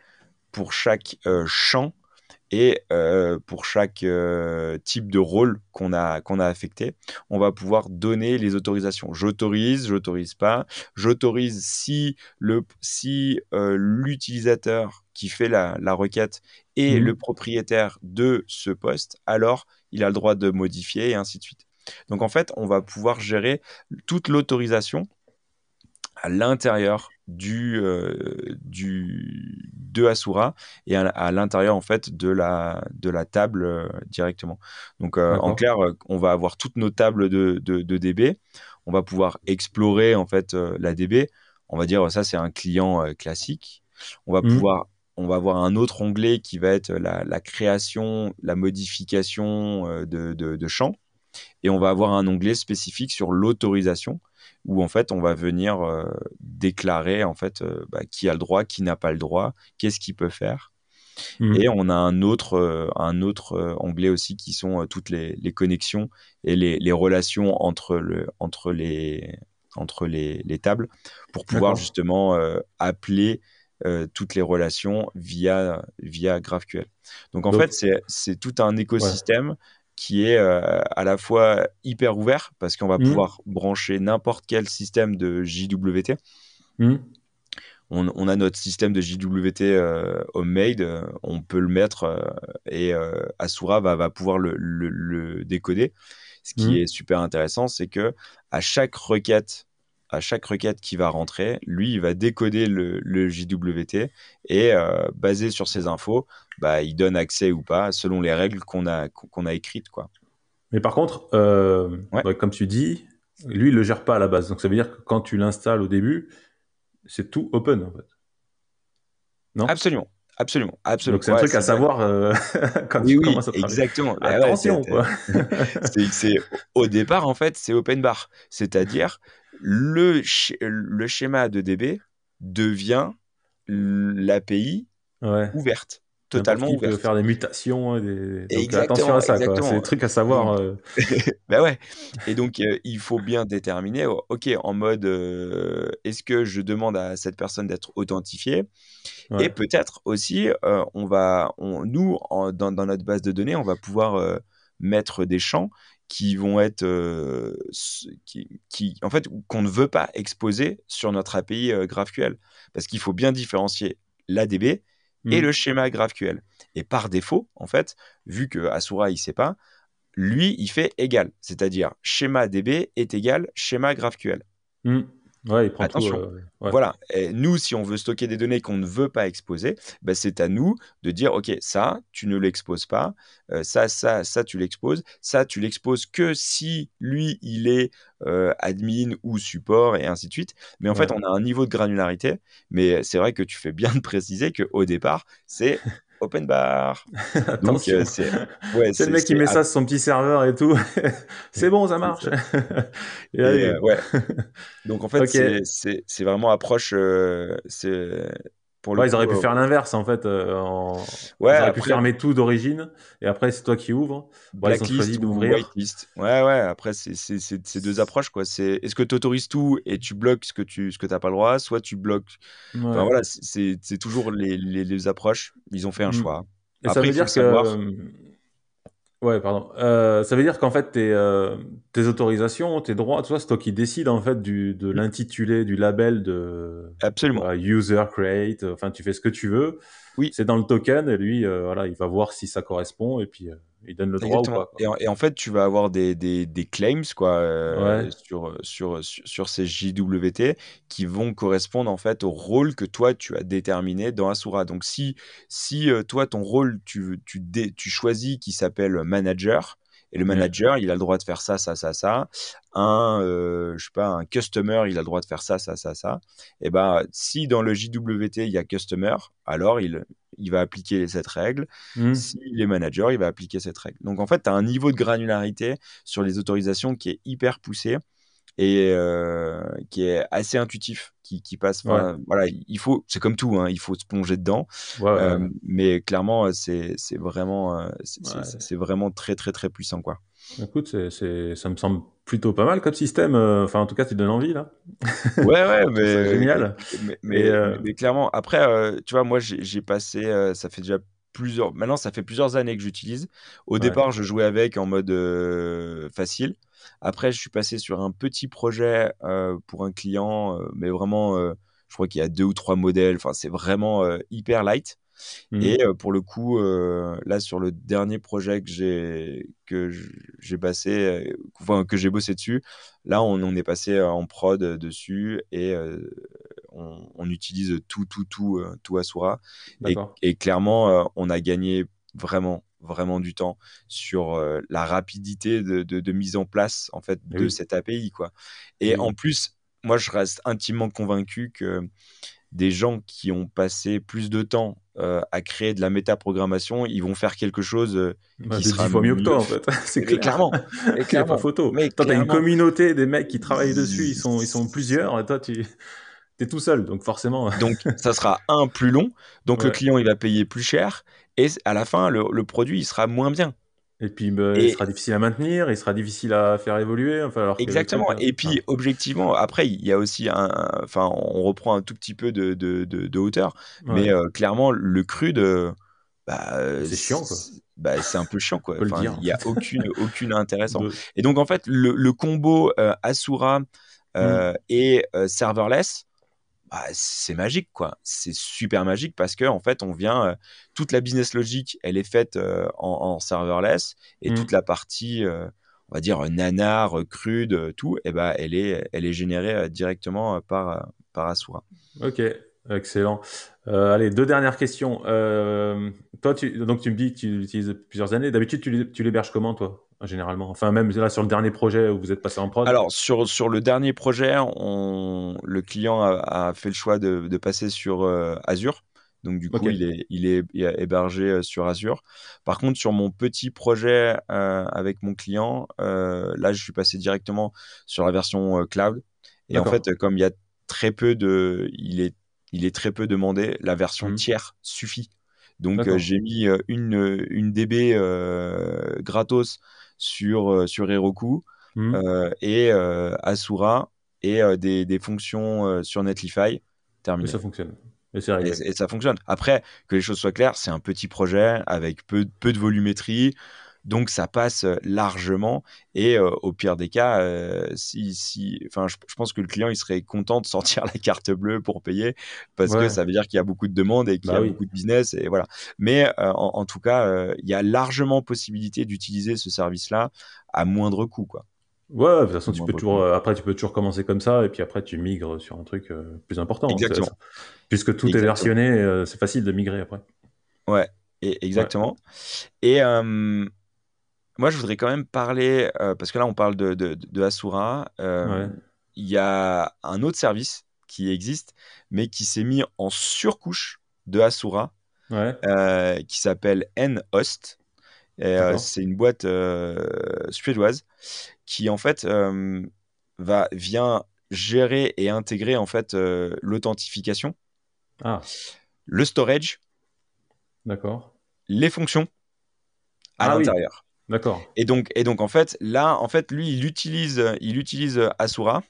Speaker 2: pour chaque euh, champ et euh, pour chaque euh, type de rôle qu'on a, qu'on a affecté, on va pouvoir donner les autorisations. J'autorise, j'autorise pas. J'autorise si le si euh, l'utilisateur qui fait la, la requête est mmh le propriétaire de ce poste, alors il a le droit de modifier et ainsi de suite. Donc en fait, on va pouvoir gérer toute l'autorisation à l'intérieur du, euh, du de Asura et à, l'intérieur en fait de la de la table euh, directement. Donc euh, en clair, on va avoir toutes nos tables de, de, DB. On va pouvoir explorer en fait la DB. On va dire ça c'est un client classique. On va mmh. pouvoir on va avoir un autre onglet qui va être la, la création, la modification de, de, de champs. Et on va avoir un onglet spécifique sur l'autorisation où en fait on va venir euh, déclarer en fait euh, bah, qui a le droit, qui n'a pas le droit, qu'est-ce qu'il peut faire. Mmh. Et on a un autre, euh, un autre onglet aussi qui sont toutes les, les, connexions et les, les, relations entre, le, entre, les, entre les, les tables pour pouvoir justement appeler toutes les relations via, via GraphQL. Donc en fait, c'est tout un écosystème qui est euh, à la fois hyper ouvert parce qu'on va mmh. pouvoir brancher n'importe quel système de JWT. Mmh. On, a notre système de JWT euh, homemade, euh, on peut le mettre et Asura va, va pouvoir le, décoder. Ce qui mmh. est super intéressant, c'est que à chaque requête à chaque requête qui va rentrer, lui, il va décoder le, JWT et euh, basé sur ces infos, bah, il donne accès ou pas selon les règles qu'on a, qu'on a écrites. Quoi.
Speaker 1: Mais par contre, euh, comme tu dis, lui, il le gère pas à la base. Donc ça veut dire que quand tu l'installes au début, c'est tout open en fait.
Speaker 2: Non? Absolument. Absolument, absolument.
Speaker 1: Donc c'est un truc à savoir euh, *laughs* quand
Speaker 2: oui, tu oui, Exactement.
Speaker 1: Bah Attention.
Speaker 2: c'est *laughs* au départ en fait, c'est open bar, c'est-à-dire le, le schéma de DB devient l'API ouverte totalement
Speaker 1: ouverte. peut faire des mutations. Des... Donc, attention à ça, c'est des trucs à savoir. Euh. *laughs*
Speaker 2: bah ouais. Et donc, euh, il faut bien déterminer, oh, OK, en mode, euh, est-ce que je demande à cette personne d'être authentifiée? Et peut-être aussi, on va, on, nous, dans, dans, notre base de données, on va pouvoir mettre des champs qui vont être euh, qui, en fait qu'on ne veut pas exposer sur notre API euh, GraphQL parce qu'il faut bien différencier l'ADB et mmh. le schéma GraphQL et par défaut en fait vu que Asura il sait pas lui il fait égal c'est-à-dire schéma DB est égal schéma GraphQL
Speaker 1: mmh. Ouais, il prend
Speaker 2: Attention.
Speaker 1: Tout,
Speaker 2: euh, Voilà. Et nous, si on veut stocker des données qu'on ne veut pas exposer, bah, c'est à nous de dire OK, ça, tu ne l'exposes pas. Euh, ça, ça, ça, tu l'exposes. Ça, tu l'exposes que si lui, il est euh, admin ou support et ainsi de suite. Mais en fait, on a un niveau de granularité. Mais c'est vrai que tu fais bien de préciser qu'au départ, c'est open bar. *laughs*
Speaker 1: Donc euh, c'est le mec qui met ça sur son petit serveur et tout. *laughs* c'est bon, ça marche. *laughs*
Speaker 2: Euh, ouais. Donc en fait, c'est vraiment approche. Euh, c'est
Speaker 1: pour ouais, ils auraient pu faire l'inverse en fait. En... Ouais, ils auraient pu fermer tout d'origine et après c'est toi qui ouvres.
Speaker 2: Blacklist ou whitelist. Ouais, ouais. Après c'est deux approches quoi. C'est est-ce que tu autorises tout et tu bloques ce que tu ce que t'as pas le droit, soit tu bloques. Enfin voilà, c'est toujours les, les, les, approches. Ils ont fait un mm. choix.
Speaker 1: Et ça veut dire que Ouais, pardon. Euh, ça veut dire qu'en fait, tes, euh, tes autorisations, tes droits, tout ça, c'est toi qui décides en fait du, de l'intitulé, du label de
Speaker 2: Absolument.
Speaker 1: user create. Enfin, tu fais ce que tu veux.
Speaker 2: Oui.
Speaker 1: C'est dans le token et lui, euh, voilà, il va voir si ça correspond et puis il donne le droit ou pas.
Speaker 2: Et en, et en, fait, tu vas avoir des, des, des claims quoi, sur, sur, sur, ces JWT qui vont correspondre en fait au rôle que toi tu as déterminé dans Asura. Donc si, si toi ton rôle tu, tu, tu choisis qui s'appelle manager, et le manager, il a le droit de faire ça, ça, ça, ça. Un, euh, je sais pas, un customer, il a le droit de faire ça, ça, ça, ça. Et ben, si dans le JWT il y a customer, alors il, il va appliquer cette règle. Mmh. S'il est manager, il va appliquer cette règle. Donc en fait, tu as un niveau de granularité sur les autorisations qui est hyper poussé et euh, qui est assez intuitif, qui, qui passe. Voilà, il faut, c'est comme tout, hein, il faut se plonger dedans. Euh, mais clairement, c'est vraiment, euh, c'est vraiment très très très puissant quoi.
Speaker 1: Écoute, c'est, ça me semble plutôt pas mal comme système. Enfin, en tout cas, tu donnes envie là.
Speaker 2: Ouais, ouais, *laughs* mais
Speaker 1: génial.
Speaker 2: Mais, mais, mais, clairement, après, tu vois, moi, j'ai passé, ça fait déjà plusieurs. Maintenant, ça fait plusieurs années que j'utilise. Au départ, je jouais avec en mode facile. Après, je suis passé sur un petit projet euh, pour un client, euh, mais vraiment, euh, je crois qu'il y a deux ou trois modèles. Enfin, c'est vraiment hyper light. Mmh. Et pour le coup, là, sur le dernier projet que j'ai que j'ai passé, enfin que j'ai bossé dessus, là, on, on, est passé en prod dessus et on, on, utilise tout, tout, tout, tout Asura. Et, et, clairement, on a gagné vraiment vraiment du temps sur la rapidité de, mise en place en fait de cette API quoi. Et en plus, moi je reste intimement convaincu que des gens qui ont passé plus de temps à créer de la métaprogrammation, ils vont faire quelque chose
Speaker 1: bah, qui sera mieux que toi en fait. *laughs*
Speaker 2: C'est clairement. *laughs*
Speaker 1: Et clairement. pas photo. Mais toi, t'as une communauté des mecs qui travaillent dessus, ils sont, ils sont *laughs* plusieurs, et toi, tu es tout seul, donc forcément.
Speaker 2: donc, ça sera un plus long. Donc, le client, il va payer plus cher. Et à la fin, le, produit, il sera moins bien.
Speaker 1: Et puis, bah, il sera difficile à maintenir, il sera difficile à faire évoluer. Enfin, alors
Speaker 2: Exactement. et puis, objectivement, après, il y a aussi un. Enfin, on reprend un tout petit peu de, de, de, hauteur. Mais euh, clairement, le crude. Bah,
Speaker 1: c'est chiant, quoi.
Speaker 2: Bah, c'est un peu chiant, quoi. *laughs* il n'y a aucune, *laughs* aucune intéressant. Et donc, en fait, le, combo euh, Asura euh, mmh. et serverless, bah, c'est magique, quoi. C'est super magique parce que en fait, on vient euh, toute la business logic, elle est faite euh, en, serverless et mmh. toute la partie, euh, on va dire nanar, crude, tout, et eh ben, elle est, elle est générée directement par par Asura.
Speaker 1: Ok, excellent. allez, deux dernières questions. toi, tu, donc tu me dis que tu l'utilises plusieurs années. D'habitude, tu l'héberges comment, toi? Généralement Enfin, même là, sur le dernier projet où vous êtes passé en prod
Speaker 2: Alors, sur, sur le dernier projet, on, le client a, fait le choix de, de passer sur euh, Azure. Donc, du coup, il, est, il est hébergé euh, sur Azure. Par contre, sur mon petit projet euh, avec mon client, là, je suis passé directement sur la version cloud. Et en fait, comme il y a très peu de. Il est, il est très peu demandé, la version mmh. tiers suffit. Donc, j'ai mis une, une DB gratos sur, euh, sur Heroku mmh. euh, et euh, Asura et des, des, fonctions sur Netlify. Terminé.
Speaker 1: Et ça fonctionne.
Speaker 2: Et, et, ça fonctionne. Après, que les choses soient claires, c'est un petit projet avec peu, peu de volumétrie. Donc ça passe largement et au pire des cas, si, si, enfin, je, pense que le client il serait content de sortir *laughs* la carte bleue pour payer parce que ça veut dire qu'il y a beaucoup de demandes et qu'il y a bah beaucoup de business et voilà. Mais en, tout cas, il y a largement possibilité d'utiliser ce service-là à moindre coût, quoi.
Speaker 1: Ouais, de toute façon, tu peux toujours, après, tu peux toujours commencer comme ça, et puis après, tu migres sur un truc plus important. Hein,
Speaker 2: exactement.
Speaker 1: Puisque tout est versionné, c'est facile de migrer après.
Speaker 2: Ouais, et, exactement. Et moi, je voudrais quand même parler, euh, parce que là, on parle de, de, Asura. Euh, il y a un autre service qui existe, mais qui s'est mis en surcouche de Asura, euh, qui s'appelle nhost. C'est une boîte suédoise qui, en fait, va, vient gérer et intégrer en fait l'authentification,
Speaker 1: ah.
Speaker 2: le storage,
Speaker 1: d'accord,
Speaker 2: les fonctions à ah l'intérieur.
Speaker 1: D'accord.
Speaker 2: Et donc, et donc, en fait, là, en fait, lui, il utilise, il utilise Asura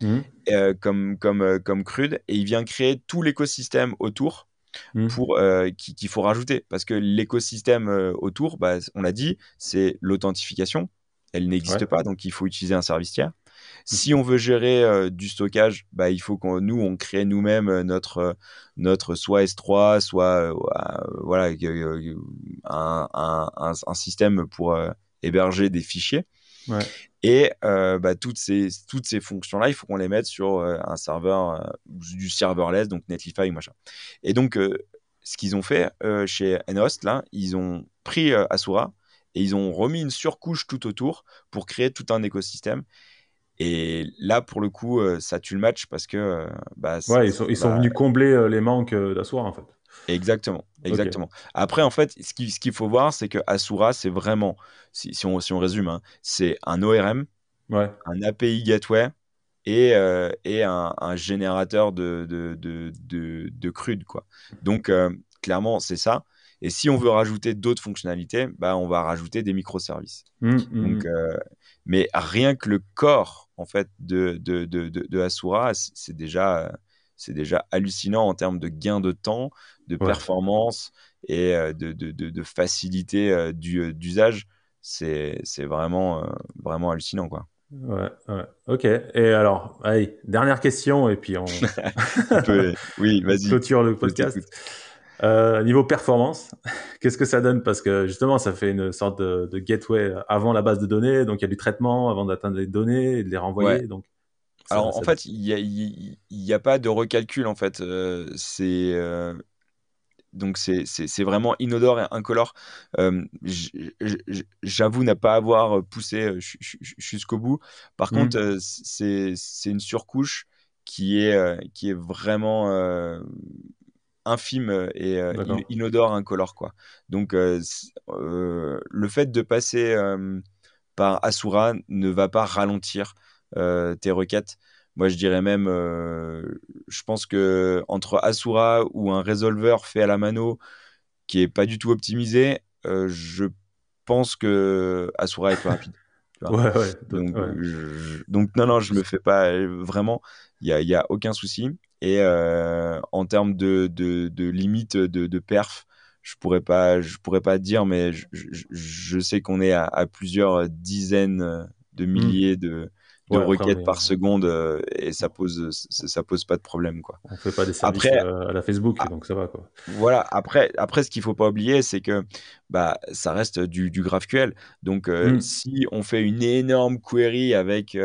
Speaker 2: mmh. euh, comme, comme, euh, comme crude et il vient créer tout l'écosystème autour. mmh. pour qu'il faut rajouter parce que l'écosystème autour, bah, on l'a dit, c'est l'authentification. Elle n'existe pas, donc il faut utiliser un service tiers. Si on veut gérer du stockage, bah, il faut qu'on nous on crée nous-mêmes notre notre soit S3, soit voilà un, un, un, système pour héberger des fichiers. Et bah, toutes ces toutes ces fonctions là, il faut qu'on les mette sur un serveur du serverless, donc Netlify machin. Et donc ce qu'ils ont fait chez Nhost là, ils ont pris Asura et ils ont remis une surcouche tout autour pour créer tout un écosystème. Et là, pour le coup, euh, ça tue le match parce que. Euh, bah,
Speaker 1: ouais, ils sont, ils sont bah venus combler euh, les manques d'Asura, en fait.
Speaker 2: Exactement, exactement. Après, en fait, ce qu'il faut voir, c'est que Asura, c'est vraiment, si, si, on, si on résume, hein, c'est un ORM,
Speaker 1: ouais.
Speaker 2: un API gateway et, et un, un, générateur de, de, de, de, de crude. Quoi. Donc, clairement, c'est ça. Et si on veut rajouter d'autres fonctionnalités, bah, on va rajouter des microservices. Mmh, mmh, Donc, mmh. mais rien que le corps en fait de, de, de, de, Asura, c'est déjà, c'est déjà hallucinant en termes de gain de temps, de performance et euh, de, de, de, facilité euh, d'usage. C'est, vraiment, euh, vraiment hallucinant. Quoi.
Speaker 1: Ouais, ouais, ok. Et alors, allez, dernière question et puis on, *laughs*
Speaker 2: oui, vas-y.
Speaker 1: clôture le podcast. Euh, niveau performance, *laughs* qu'est-ce que ça donne? Parce que justement, ça fait une sorte de, gateway avant la base de données, donc il y a du traitement avant d'atteindre les données et de les renvoyer. Donc,
Speaker 2: alors en fait, il n'y a, pas de recalcul en fait. Euh, c'est euh, donc c'est vraiment inodore et incolore. J'avoue n'a pas avoir poussé jusqu'au bout. Par mmh. contre, c'est une surcouche qui est, qui est vraiment infime euh, et euh, inodore, incolore. Quoi. Donc, euh, le fait de passer par Asura ne va pas ralentir tes requêtes. Moi, je dirais même, je pense que entre Asura ou un résolver fait à la mano qui est pas du tout optimisé, je pense que Asura est plus rapide. *laughs*
Speaker 1: Ouais, ouais,
Speaker 2: donc, donc, non, non, je me fais pas vraiment. Il n'y a, y a aucun souci. Et euh, en termes de, de, de limite de, de, perf, je pourrais pas, je pourrais pas dire, mais je, je, sais qu'on est à, à, plusieurs dizaines de mmh. milliers de, requêtes par seconde euh, et ça pose ça, pose pas de problème quoi.
Speaker 1: On fait pas des services après, euh, à la Facebook ah, donc ça va quoi.
Speaker 2: Voilà après après ce qu'il faut pas oublier c'est que bah ça reste du, du GraphQL donc mmh. si on fait une énorme query avec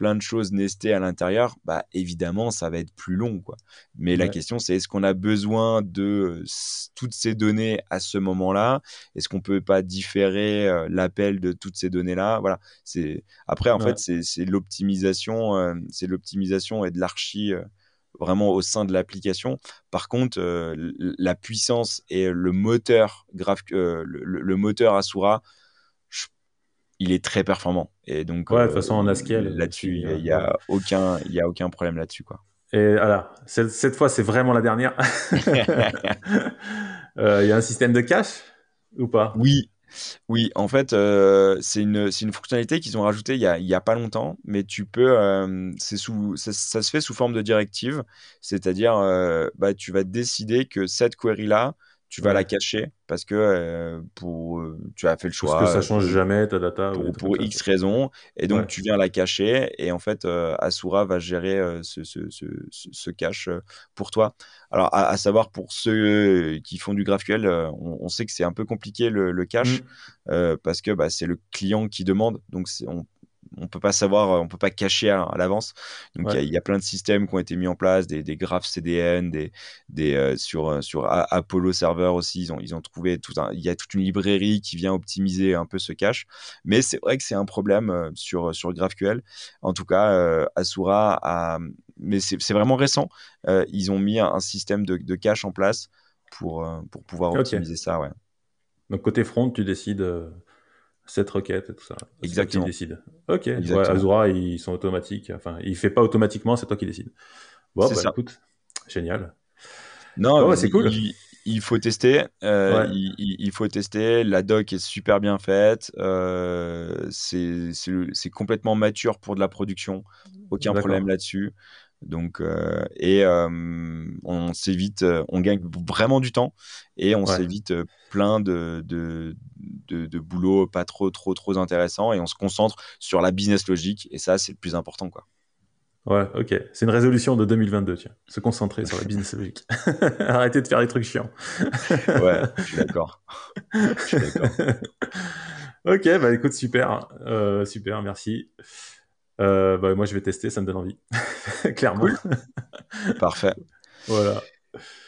Speaker 2: plein de choses nestées à l'intérieur, bah évidemment ça va être plus long quoi. Mais la question c'est est-ce qu'on a besoin de toutes ces données à ce moment-là? Est-ce qu'on peut pas différer euh, l'appel de toutes ces données là Voilà, c'est après en fait c'est l'optimisation, euh, c'est l'optimisation et de l'archi euh, vraiment au sein de l'application. Par contre, la puissance et le moteur graph, le, le, moteur Asura il est très performant. Et donc,
Speaker 1: ouais, de toute façon, en Haskell.
Speaker 2: Là-dessus, il n'y a, aucun, y a aucun problème là-dessus. Quoi.
Speaker 1: Et voilà, cette, cette fois, c'est vraiment la dernière. *laughs* Euh, il y a un système de cache ou pas?
Speaker 2: Oui. Oui, en fait, euh, c'est une, une, fonctionnalité qu'ils ont rajoutée il n'y a, y a, pas longtemps, mais tu peux, euh, sous, ça, ça, se fait sous forme de directive, c'est-à-dire, bah, tu vas décider que cette query-là, tu vas la cacher parce que euh, pour, euh, tu as fait le choix.
Speaker 1: Parce que ça change jamais ta data.
Speaker 2: Pour, pour X raisons. Et donc, tu viens la cacher. Et en fait, euh, Asura va gérer ce, ce, ce, ce, cache pour toi. Alors, à, savoir, pour ceux qui font du GraphQL, on, on sait que c'est un peu compliqué le, le cache mmh. parce que bah, c'est le client qui demande. Donc, on, on peut pas savoir, on peut pas cacher à, l'avance. Donc il y, a plein de systèmes qui ont été mis en place, des, des graphes CDN, des, des euh, sur euh, sur Apollo Server aussi, ils ont ils ont trouvé tout un, il y a toute une librairie qui vient optimiser un peu ce cache. Mais c'est vrai que c'est un problème euh, sur sur GraphQL. En tout cas, Asura a, mais c'est vraiment récent. ils ont mis un, système de, de, cache en place pour pour pouvoir optimiser ça, ouais.
Speaker 1: Donc côté front, tu décides cette requête et tout ça.
Speaker 2: Exactement.
Speaker 1: Qui décide. Ok. Azura, ils sont automatiques. Enfin, il fait pas automatiquement, c'est toi qui décides. Bon, bah, ça. écoute, génial.
Speaker 2: Non, c'est cool. Il, faut tester. Euh, il, faut tester. La doc est super bien faite. Euh, c'est complètement mature pour de la production. Aucun problème là-dessus. Donc, et on s'évite, on gagne vraiment du temps et on s'évite plein de, de, de, boulot pas trop, trop, trop intéressant et on se concentre sur la business logique et ça, c'est le plus important, quoi.
Speaker 1: Ouais, ok. C'est une résolution de 2022, tiens. Se concentrer sur la *laughs* business logique. *laughs* Arrêtez de faire des trucs chiants.
Speaker 2: ouais, *laughs* je suis d'accord. Je suis d'accord.
Speaker 1: ok, bah écoute, super. Euh, super, merci. Euh, bah, moi, je vais tester, ça me donne envie. *laughs* Clairement.
Speaker 2: Parfait.
Speaker 1: Voilà.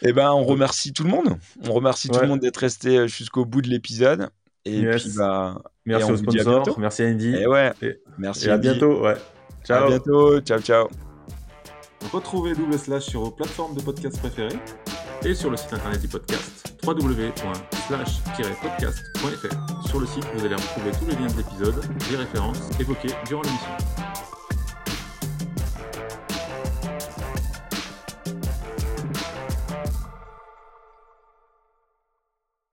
Speaker 2: Eh ben, on remercie tout le monde. On remercie tout le monde d'être resté euh, jusqu'au bout de l'épisode. Et puis, bah,
Speaker 1: merci aux sponsors, merci Andy.
Speaker 2: Et ouais, merci.
Speaker 1: Et à bientôt, ouais.
Speaker 2: Ciao. À bientôt. Ciao, ciao.
Speaker 1: Retrouvez Double Slash sur vos plateformes de podcast préférées et sur le site internet du podcast www.slash-podcast.fr. Sur le site, vous allez retrouver tous les liens de l'épisode, les références évoquées durant l'émission.